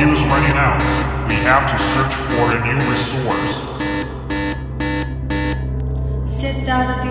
fuel is running out. We have to search for a new resource. Set down the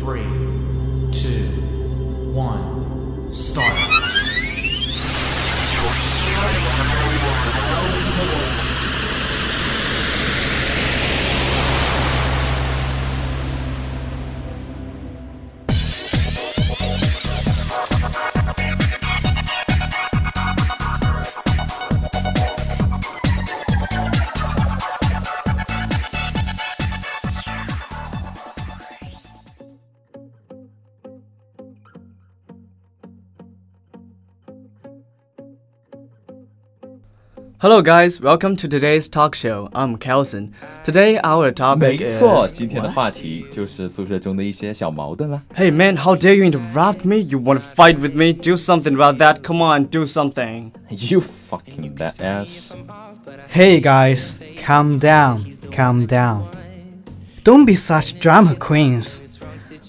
3, 2, 1. Start. Hello guys, welcome to today's talk show. I'm Kalson. Today our topic is Hey, man, how dare you interrupt me? You want to fight with me? Do something about that. Come on, do something. You fucking badass. Hey, guys, calm down, calm down. Don't be such drama queens.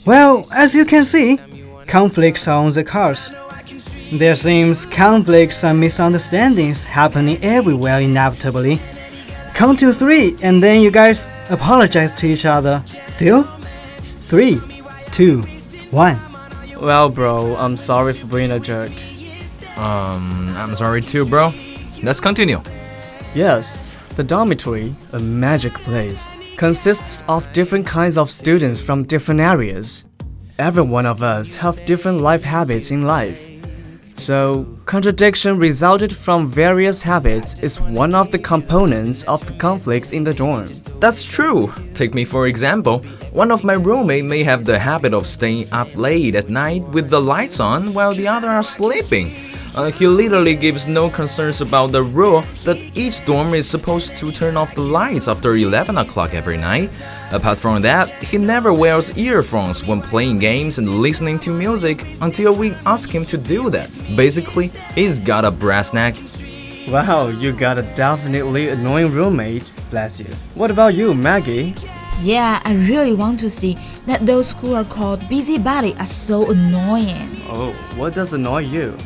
Well, as you can see, conflicts are on the cards there seems conflicts and misunderstandings happening everywhere inevitably. Count to three and then you guys apologize to each other. Deal? Three, two, one. Well, bro, I'm sorry for being a jerk. Um, I'm sorry too, bro. Let's continue. Yes, the dormitory, a magic place, consists of different kinds of students from different areas. Every one of us have different life habits in life. So, contradiction resulted from various habits is one of the components of the conflicts in the dorm. That's true. Take me for example. One of my roommate may have the habit of staying up late at night with the lights on while the other are sleeping. Uh, he literally gives no concerns about the rule that each dorm is supposed to turn off the lights after 11 o'clock every night. Apart from that, he never wears earphones when playing games and listening to music until we ask him to do that. Basically, he's got a brass neck. Wow, you got a definitely annoying roommate. Bless you. What about you, Maggie? Yeah, I really want to see that those who are called busybody are so annoying. Oh, what does annoy you?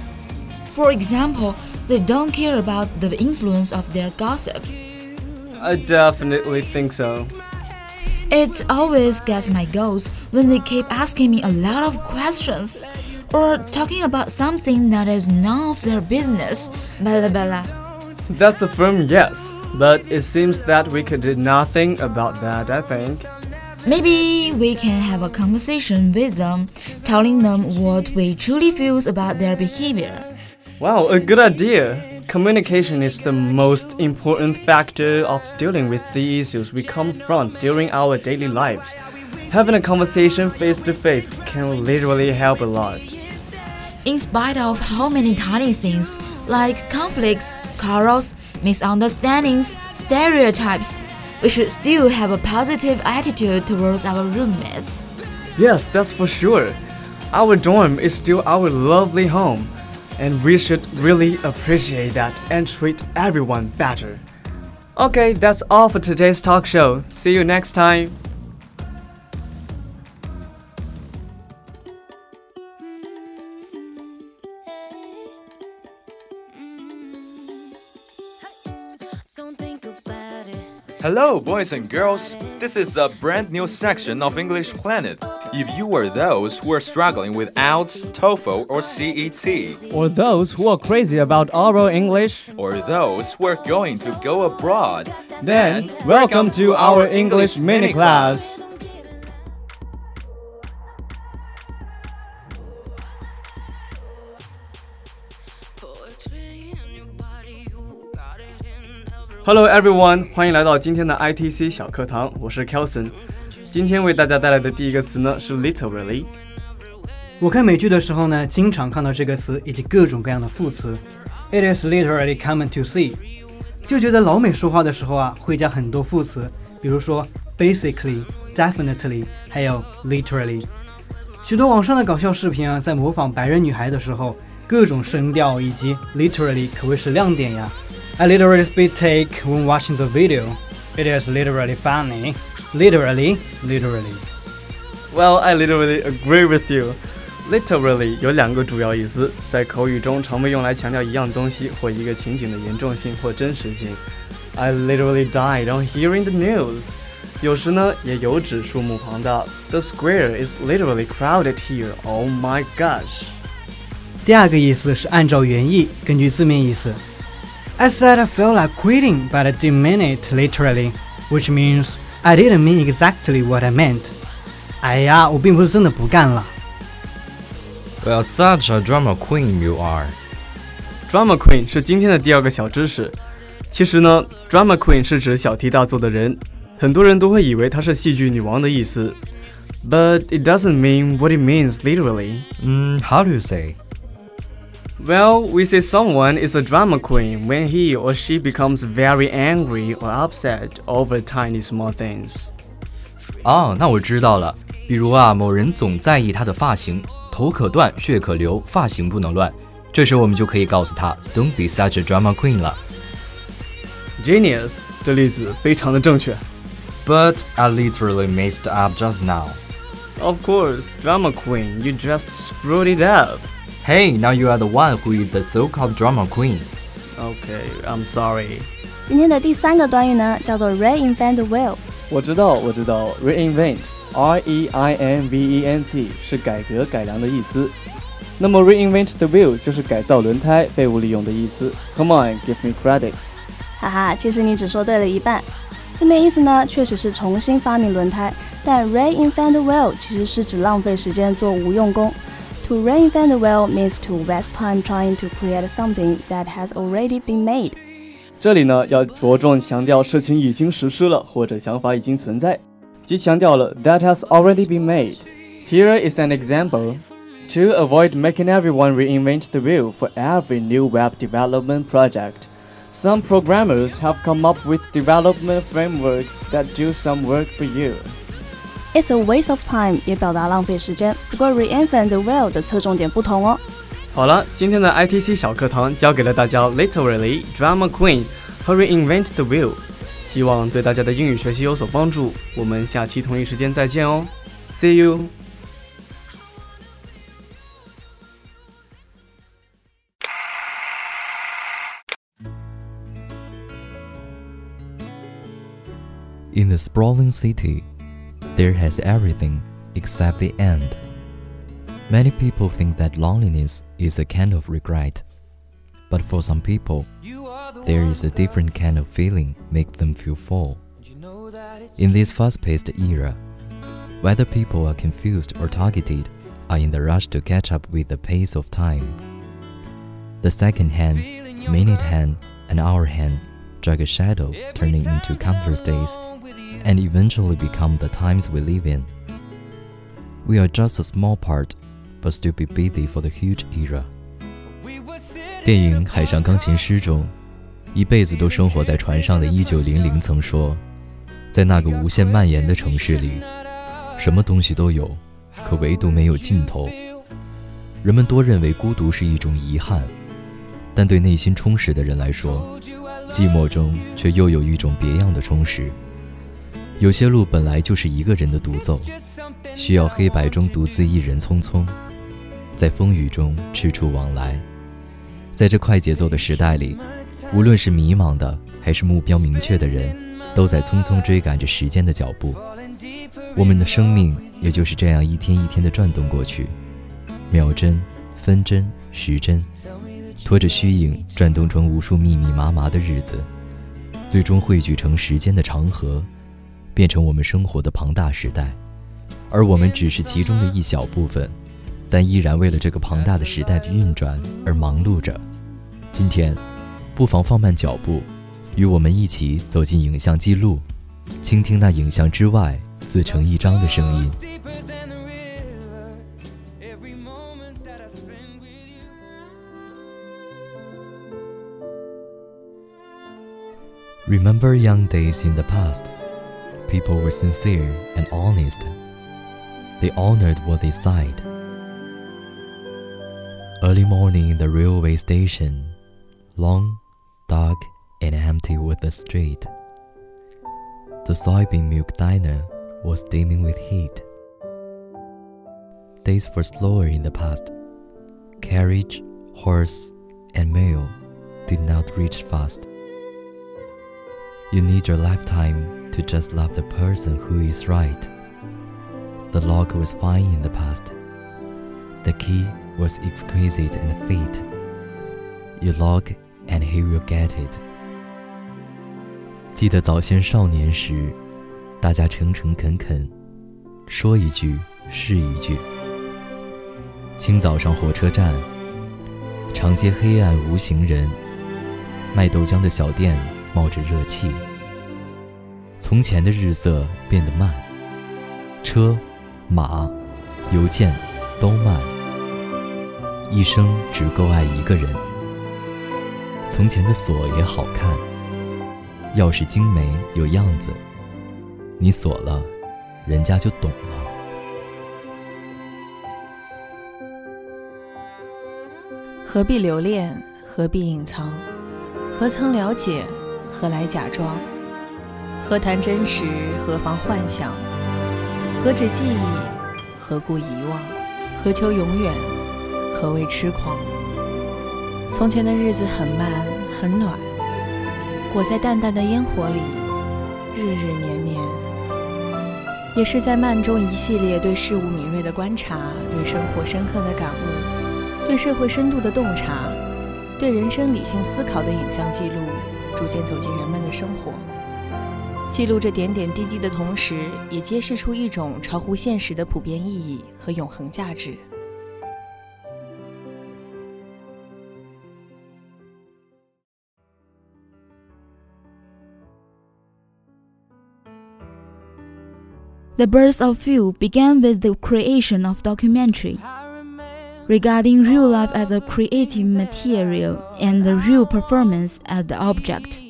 For example, they don't care about the influence of their gossip. I definitely think so. It always gets my goats when they keep asking me a lot of questions or talking about something that is none of their business. Blah blah. That's a firm yes, but it seems that we could do nothing about that, I think. Maybe we can have a conversation with them, telling them what we truly feel about their behavior. Wow, a good idea. Communication is the most important factor of dealing with the issues we confront during our daily lives. Having a conversation face to face can literally help a lot. In spite of how many tiny things, like conflicts, quarrels, misunderstandings, stereotypes, we should still have a positive attitude towards our roommates. Yes, that's for sure. Our dorm is still our lovely home, and we should really appreciate that and treat everyone better. Okay, that's all for today's talk show. See you next time. Hello, boys and girls. This is a brand new section of English Planet if you are those who are struggling with IELTS, TOEFL, or CET, or those who are crazy about oral English, or those who are going to go abroad, then welcome, welcome to, our English, English mini class. Hello everyone，欢迎来到今天的 ITC 小课堂，我是 Kalson。今天为大家带来的第一个词呢是 literally。我看美剧的时候呢，经常看到这个词以及各种各样的副词。It is literally common to see，就觉得老美说话的时候啊，会加很多副词，比如说 basically、definitely，还有 literally。许多网上的搞笑视频啊，在模仿白人女孩的时候，各种声调以及 literally 可谓是亮点呀。I literally spit take when watching the video. It is literally funny. Literally, literally. Well, I literally agree with you. Literally 有两个主要意思，在口语中常被用来强调一样东西或一个情景的严重性或真实性。I literally died on hearing the news. 有时呢，也有指数目旁的 The square is literally crowded here. Oh my gosh. 第二个意思是按照原意，根据字面意思。I said I felt like quitting, but I didn't mean it literally, which means I didn't mean exactly what I meant. 哎呀，我并不是真的不干了。Well, such a drama queen you are. Drama queen 是今天的第二个小知识。其实呢，drama queen 是指小题大做的人，很多人都会以为她是戏剧女王的意思。But it doesn't mean what it means literally. Mm, how do you say? Well, we say someone is a drama queen when he or she becomes very angry or upset over tiny small things. 哦，那我知道了。比如啊，某人总在意他的发型，头可断，血可流，发型不能乱。这时我们就可以告诉他，Don't be such a drama queen 了。Genius，这例子非常的正确。But I literally messed up just now. Of course, drama queen, you just screwed it up. Hey, now you are the one who is the so-called drama queen. Okay, I'm sorry. 今天的第三个短语呢，叫做 reinvent the wheel。我知道，我知道，reinvent，R-E-I-N-V-E-N-T 是改革改良的意思。那么 reinvent the wheel 就是改造轮胎、废物利用的意思。Come on, give me credit. 哈哈，其实你只说对了一半。字面意思呢，确实是重新发明轮胎，但 reinvent the wheel 其实是指浪费时间做无用功。 To reinvent the wheel means to waste time trying to create something that has already been made。这里呢，要着重强调事情已经实施了，或者想法已经存在，即强调了 that has already been made。Here is an example. To avoid making everyone reinvent the wheel for every new web development project, some programmers have come up with development frameworks that do some work for you. It's a waste of time 也表达浪费时间，不过 reinvent the wheel 的侧重点不同哦。好了，今天的 ITC 小课堂教给了大家 literally drama queen 和 reinvent the wheel，希望对大家的英语学习有所帮助。我们下期同一时间再见哦，See you。 In the sprawling city, there has everything except the end. Many people think that loneliness is a kind of regret. But for some people, there is a different kind of feeling make them feel full. In this fast-paced era, whether people are confused or targeted are in the rush to catch up with the pace of time. The second hand, minute hand, and hour hand drag a shadow turning into countless days and eventually become the times we live in. We are just a small part, but still be busy for the huge era. 电影《海上钢琴师》中，一辈子都生活在船上的1900曾说，在那个无限蔓延的城市里，什么东西都有，可唯独没有尽头。人们多认为孤独是一种遗憾，但对内心充实的人来说，寂寞中却又有一种别样的充实。有些路本来就是一个人的独奏，需要黑白中独自一人匆匆，在风雨中踟蹰往来。在这快节奏的时代里，无论是迷茫的还是目标明确的人，都在匆匆追赶着时间的脚步。我们的生命也就是这样一天一天的转动过去，秒针、分针、时针，拖着虚影转动成无数密密麻麻的日子，最终汇聚成时间的长河。变成我们生活的庞大时代，而我们只是其中的一小部分，但依然为了这个庞大的时代的运转而忙碌着。今天，不妨放慢脚步，与我们一起走进影像记录，倾听那影像之外自成一章的声音。Remember young days in the past. People were sincere and honest. They honored what they said. Early morning in the railway station, long, dark, and empty with the street. The soybean milk diner was steaming with heat. Days were slower in the past. Carriage, horse, and mail did not reach fast. You need your lifetime to just love the person who is right. The lock was fine in the past. The key was exquisite and fit. You lock and he will get it. 记得早先少年时，大家诚诚恳恳，说一句是一句。清早上火车站，长街黑暗无行人，卖豆浆的小店冒着热气。从前的日色变得慢，车、马、邮件都慢，一生只够爱一个人。从前的锁也好看，钥匙精美有样子，你锁了，人家就懂了。何必留恋？何必隐藏？何曾了解？何来假装？何谈真实？何妨幻想？何止记忆？何故遗忘？何求永远？何谓痴狂？从前的日子很慢，很暖，裹在淡淡的烟火里，日日年年。也是在慢中一系列对事物敏锐的观察，对生活深刻的感悟，对社会深度的洞察，对人生理性思考的影像记录，逐渐走进人们的生活。记录着点点滴滴的同时，也揭示出一种超乎现实的普遍意义和永恒价值。The birth of film began with the creation of documentary. Regarding real life as a creative material and the real performance as the object.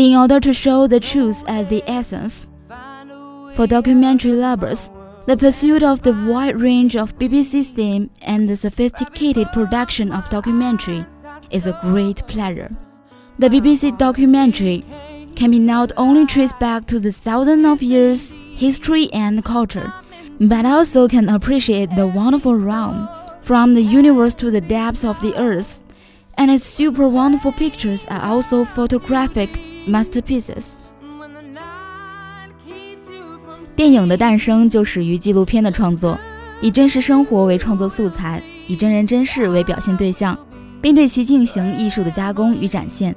in order to show the truth at the essence. For documentary lovers, the pursuit of the wide range of BBC theme and the sophisticated production of documentary is a great pleasure. The BBC documentary can be not only traced back to the thousands of years history and culture, but also can appreciate the wonderful realm from the universe to the depths of the earth. And its super wonderful pictures are also photographic masterpieces. 电影的诞生就始于纪录片的创作，以真实生活为创作素材，以真人真事为表现对象，并对其进行艺术的加工与展现，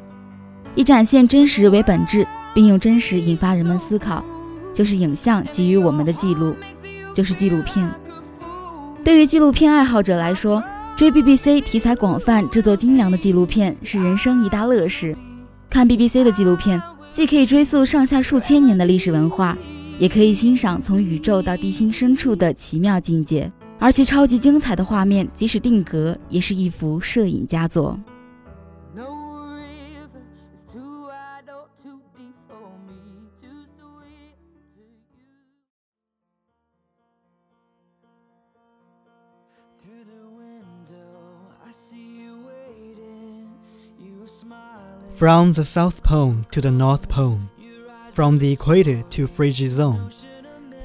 以展现真实为本质，并用真实引发人们思考。就是影像给予我们的记录，就是纪录片。对于纪录片爱好者来说，追 BBC 题材广泛、制作精良的纪录片是人生一大乐事。看 BBC 的纪录片，既可以追溯上下数千年的历史文化，也可以欣赏从宇宙到地心深处的奇妙境界。而其超级精彩的画面，即使定格，也是一幅摄影佳作。From the South Pole to the North Pole, from the equator to frigid zone,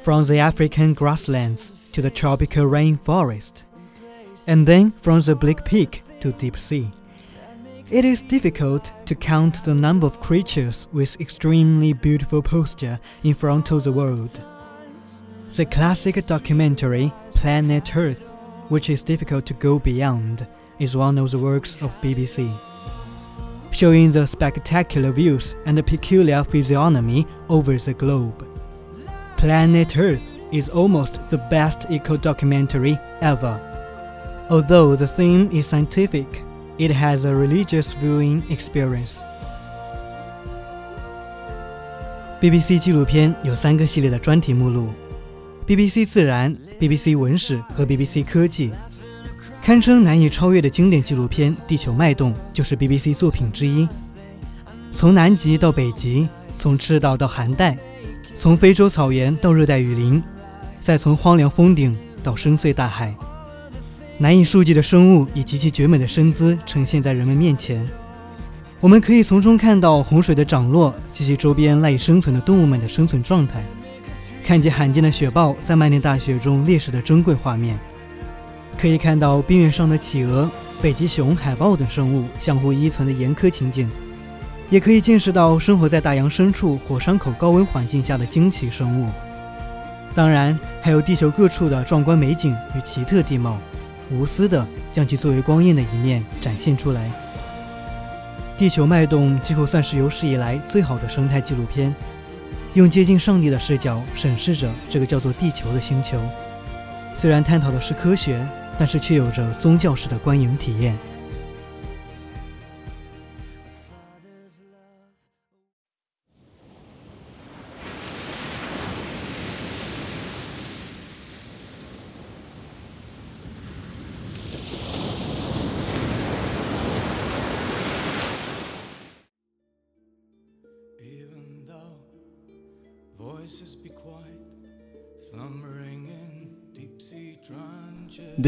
from the African grasslands to the tropical rainforest, and then from the bleak peak to deep sea. It is difficult to count the number of creatures with extremely beautiful posture in front of the world. The classic documentary Planet Earth, which is difficult to go beyond, is one of the works of BBC showing the spectacular views and the peculiar physiognomy over the globe. Planet Earth is almost the best eco documentary ever. Although the theme is scientific, it has a religious viewing experience. BBC 纪录片有三个系列的专题目录：BBC 自然、BBC 文史和 BBC 科技。 堪称难以超越的经典纪录片《地球脉动》就是 BBC 作品之一。从南极到北极，从赤道到寒带，从非洲草原到热带雨林，再从荒凉峰顶到深邃大海，难以数计的生物以极其绝美的身姿呈现在人们面前。我们可以从中看到洪水的涨落及其周边赖以生存的动物们的生存状态，看见罕见的雪豹在漫天大雪中猎食的珍贵画面，可以看到冰原上的企鹅、北极熊、海豹等生物相互依存的严苛情景，也可以见识到生活在大洋深处火山口高温环境下的惊奇生物。当然，还有地球各处的壮观美景与奇特地貌，无私的将其作为光艳的一面展现出来。地球脉动几乎算是有史以来最好的生态纪录片，用接近上帝的视角审视着这个叫做地球的星球。虽然探讨的是科学，但是却有着宗教式的观影体验。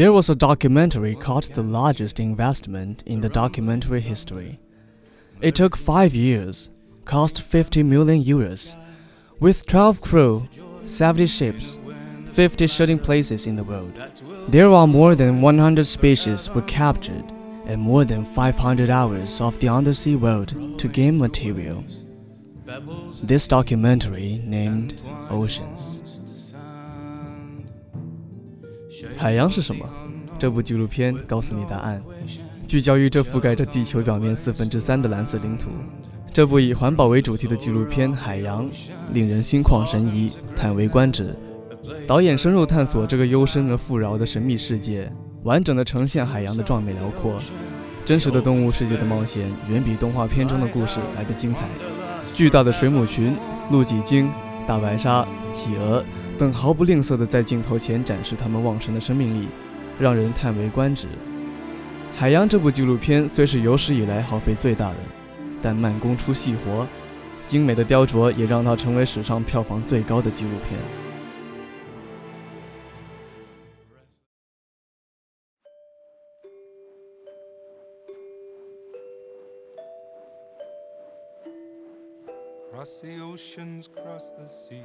There was a documentary called The Largest Investment in the Documentary History. It took five years, cost 50 million euros, with 12 crew, 70 ships, 50 shooting places in the world. There are more than 100 species were captured and more than 500 hours of the undersea world to gain material. This documentary named Oceans. 海洋是什么？这部纪录片告诉你答案。聚焦于这覆盖着地球表面四分之三的蓝色领土，这部以环保为主题的纪录片《海洋》令人心旷神怡、叹为观止。导演深入探索这个幽深而富饶的神秘世界，完整的呈现海洋的壮美辽阔。真实的动物世界的冒险远比动画片中的故事来得精彩。巨大的水母群、露脊鲸、大白鲨、企鹅。等毫不吝啬地在镜头前展示他们旺盛的生命力，让人叹为观止。《海洋》这部纪录片虽是有史以来耗费最大的，但慢工出细活，精美的雕琢也让它成为史上票房最高的纪录片。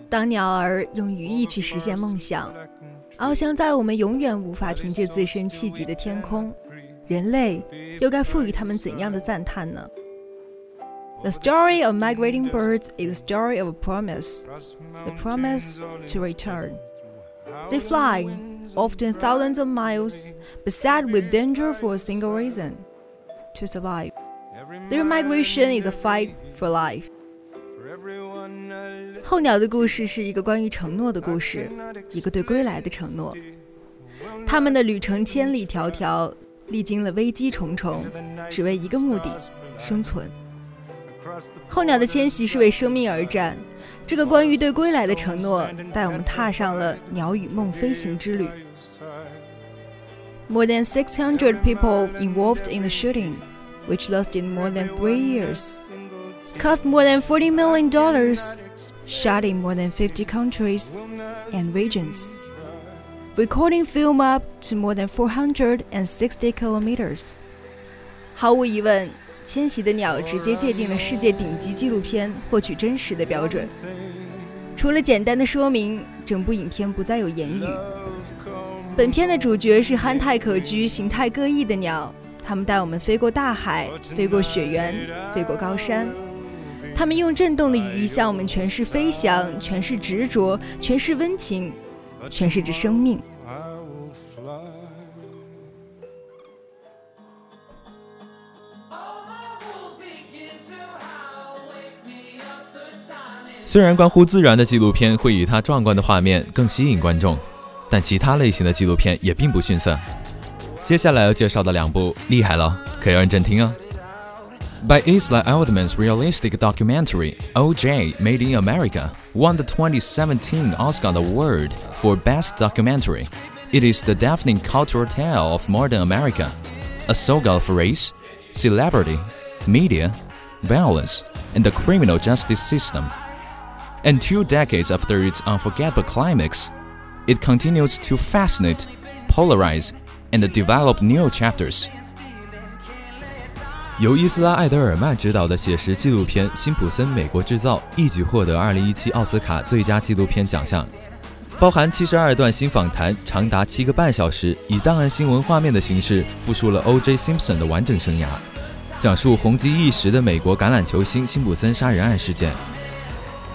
当鸟儿用羽翼去实现梦想，翱翔在我们永远无法凭借自身气急的天空，人类又该赋予它们怎样的赞叹呢？The story of migrating birds is the story of a promise, the promise to return. They fly, often thousands of miles, beset with danger for a single reason to survive. Their migration is a fight for life. 候鸟的故事是一个关于承诺的故事，一个对归来的承诺。他们的旅程千里迢迢，历经了危机重重，只为一个目的：生存。候鸟的迁徙是为生命而战，这个关于对归来的承诺，带我们踏上了鸟与梦飞行之旅。More than 600 people involved in the shooting, which lasted more than three years. cost more than $40 million, dollars. Shot in more than 50 countries and regions, recording film up to more than 460 kilometers. 毫无疑问，《迁徙的鸟》直接界定了世界顶级纪录片获取真实的标准。除了简单的说明，整部影片不再有言语。本片的主角是憨态可掬、形态各异的鸟，它们带我们飞过大海，飞过雪原，飞过高山。他们用震动的羽翼向我们诠释飞翔，诠释执着，诠释温情，诠释着生命。虽然关乎自然的纪录片会以它壮观的画面更吸引观众，但其他类型的纪录片也并不逊色。接下来要介绍的两部厉害了，可要认真听哦。By Ezra Edelman's realistic documentary, OJ Made in America won the 2017 Oscar Award for Best Documentary. It is the deafening cultural tale of modern America, a saga of race, celebrity, media, violence, and the criminal justice system. And two decades after its unforgettable climax, it continues to fascinate, polarize, and develop new chapters. 由伊斯拉·艾德尔曼执导的写实纪录片《辛普森：美国制造》一举获得2017奥斯卡最佳纪录片奖项，包含72段新访谈，长达七个半小时，以档案新闻画面的形式复述了 O.J. Simpson 的完整生涯，讲述红极一时的美国橄榄球星辛普森杀人案事件。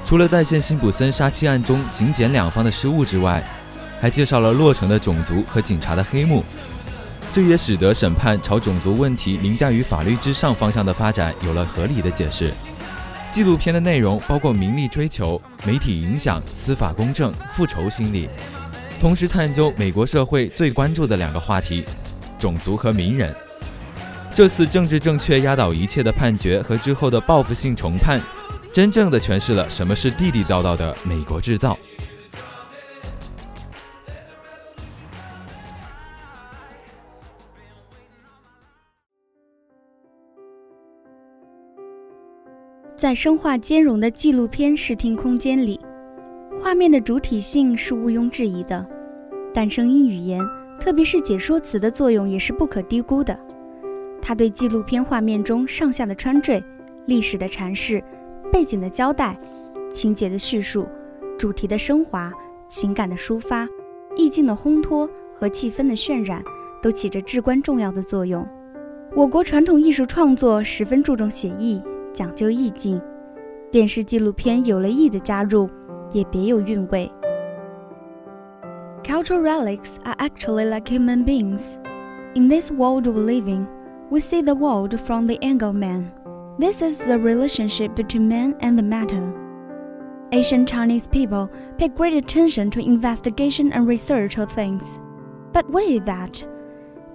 除了再现辛普森杀妻案中警检两方的失误之外，还介绍了落成的种族和警察的黑幕。这也使得审判朝种族问题凌驾于法律之上方向的发展有了合理的解释。纪录片的内容包括名利追求、媒体影响、司法公正、复仇心理，同时探究美国社会最关注的两个话题：种族和名人。这次政治正确压倒一切的判决和之后的报复性重判，真正的诠释了什么是地地道道的美国制造。在生化兼容的纪录片视听空间里，画面的主体性是毋庸置疑的，但声音语言，特别是解说词的作用也是不可低估的。它对纪录片画面中上下的穿缀、历史的阐释、背景的交代、情节的叙述、主题的升华、情感的抒发、意境的烘托和气氛的渲染，都起着至关重要的作用。我国传统艺术创作十分注重写意。讲究意境，电视纪录片有了意的加入，也别有韵味。Cultural relics are actually like human beings. In this world we live in, we see the world from the angle of man. This is the relationship between man and the matter. Asian Chinese people pay great attention to investigation and research of things. But what is that?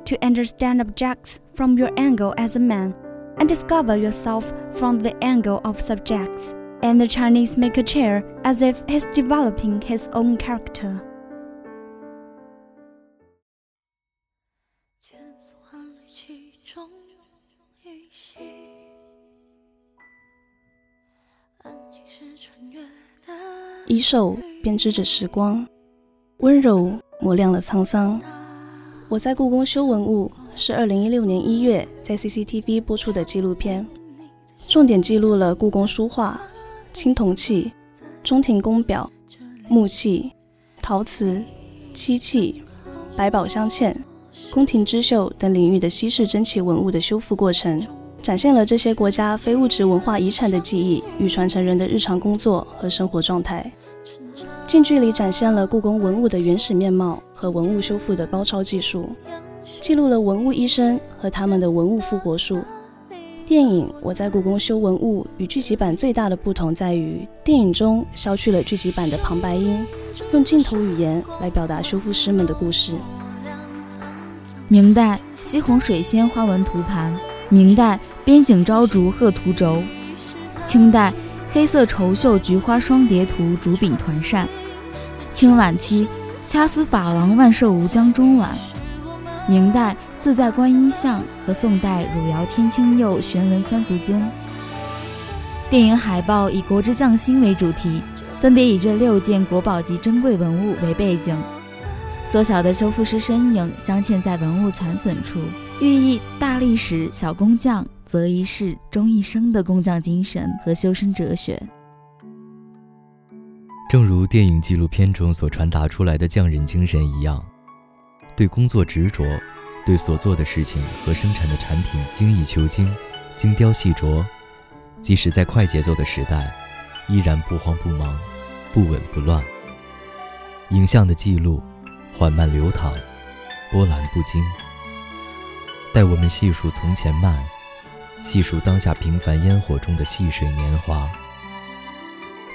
To understand objects from your angle as a man and discover yourself from the angle of subjects. And the Chinese make a chair as if he's developing his own character. 一首编织着时光，温柔磨亮了沧桑。我在故宫修文物 是二零一六年一月在 CCTV 播出的纪录片，重点记录了故宫书画、青铜器、中庭宫表、木器、陶瓷、漆器、百宝镶嵌、宫廷织绣等领域的稀世珍奇文物的修复过程，展现了这些国家非物质文化遗产的记忆与传承人的日常工作和生活状态。近距离展现了故宫文物的原始面貌和文物修复的高超技术，记录了文物医生和他们的文物复活术。电影《我在故宫修文物》与剧集版最大的不同在于，电影中消去了剧集版的旁白音，用镜头语言来表达修复师们的故事。明代西红水仙花纹图盘，明代边景朝竹鹤图轴，清代。黑色绸绣菊花双蝶图竹柄团扇，清晚期掐丝珐琅万寿无疆中碗，明代自在观音像和宋代汝窑天青釉玄纹三足尊。电影海报以国之匠心为主题，分别以这六件国宝级珍贵文物为背景，缩小的修复师身影镶嵌在文物残损处，寓意大历史小工匠。择一事终一生的工匠精神和修身哲学，正如电影纪录片中所传达出来的匠人精神一样，对工作执着，对所做的事情和生产的产品精益求精、精雕细琢，即使在快节奏的时代，依然不慌不忙、不紊不乱。影像的记录缓慢流淌，波澜不惊。待我们细数从前慢。细数当下平凡烟火中的细水年华。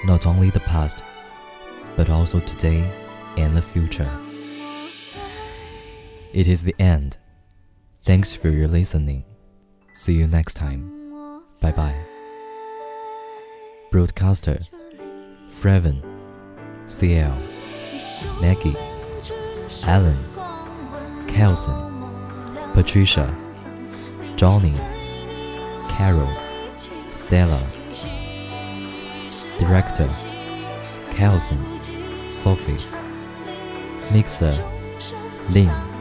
Not only the past, but also today and the future. It is the end. Thanks for your listening. See you next time. Bye bye. Broadcaster Frevin, Ciel, Maggie, Alan, Kalson, Patricia, Johnny, Carol, Stella. Director Kalson, Sophie. Mixer Lin.